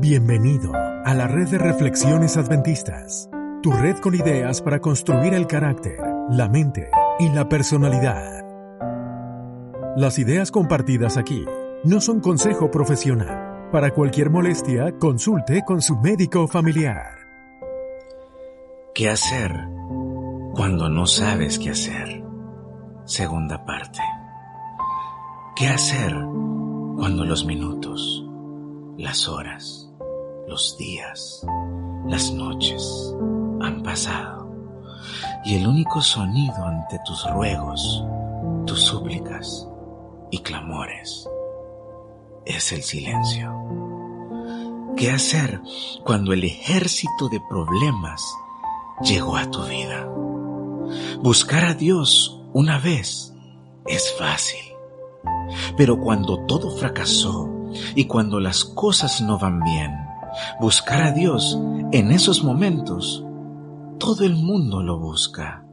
Bienvenido a la red de reflexiones adventistas, tu red con ideas para construir el carácter, la mente y la personalidad. Las ideas compartidas aquí no son consejo profesional. Para cualquier molestia, consulte con su médico familiar. ¿Qué hacer cuando no sabes qué hacer? Segunda parte. ¿Qué hacer cuando los minutos, las horas, los días, las noches han pasado y el único sonido ante tus ruegos, tus súplicas y clamores es el silencio. ¿Qué hacer cuando el ejército de problemas llegó a tu vida? Buscar a Dios una vez es fácil, pero cuando todo fracasó y cuando las cosas no van bien, Buscar a Dios en esos momentos, todo el mundo lo busca.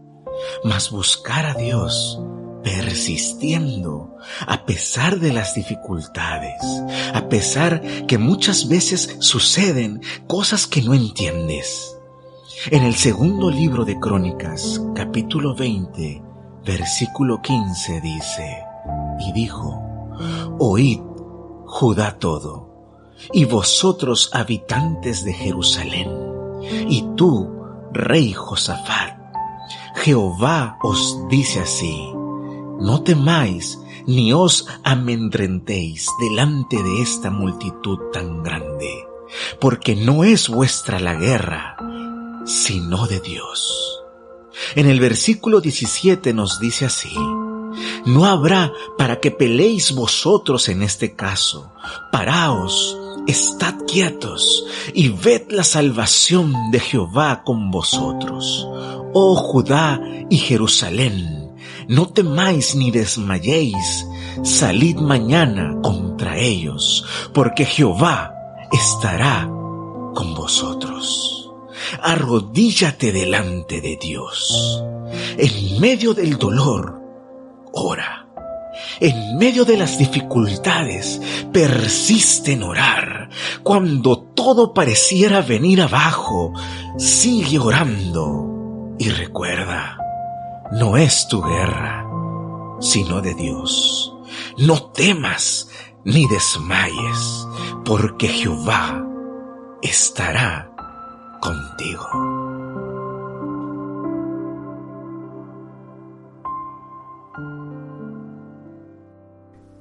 Mas buscar a Dios persistiendo a pesar de las dificultades, a pesar que muchas veces suceden cosas que no entiendes. En el segundo libro de Crónicas, capítulo 20, versículo 15 dice, y dijo, Oíd, Judá todo, y vosotros habitantes de Jerusalén, y tú, rey Josafat, Jehová os dice así, no temáis ni os amedrentéis delante de esta multitud tan grande, porque no es vuestra la guerra, sino de Dios. En el versículo 17 nos dice así, no habrá para que peleéis vosotros en este caso, paraos Estad quietos y ved la salvación de Jehová con vosotros. Oh Judá y Jerusalén, no temáis ni desmayéis, salid mañana contra ellos, porque Jehová estará con vosotros. Arrodíllate delante de Dios. En medio del dolor, ora en medio de las dificultades, persiste en orar. Cuando todo pareciera venir abajo, sigue orando. Y recuerda, no es tu guerra, sino de Dios. No temas ni desmayes, porque Jehová estará contigo.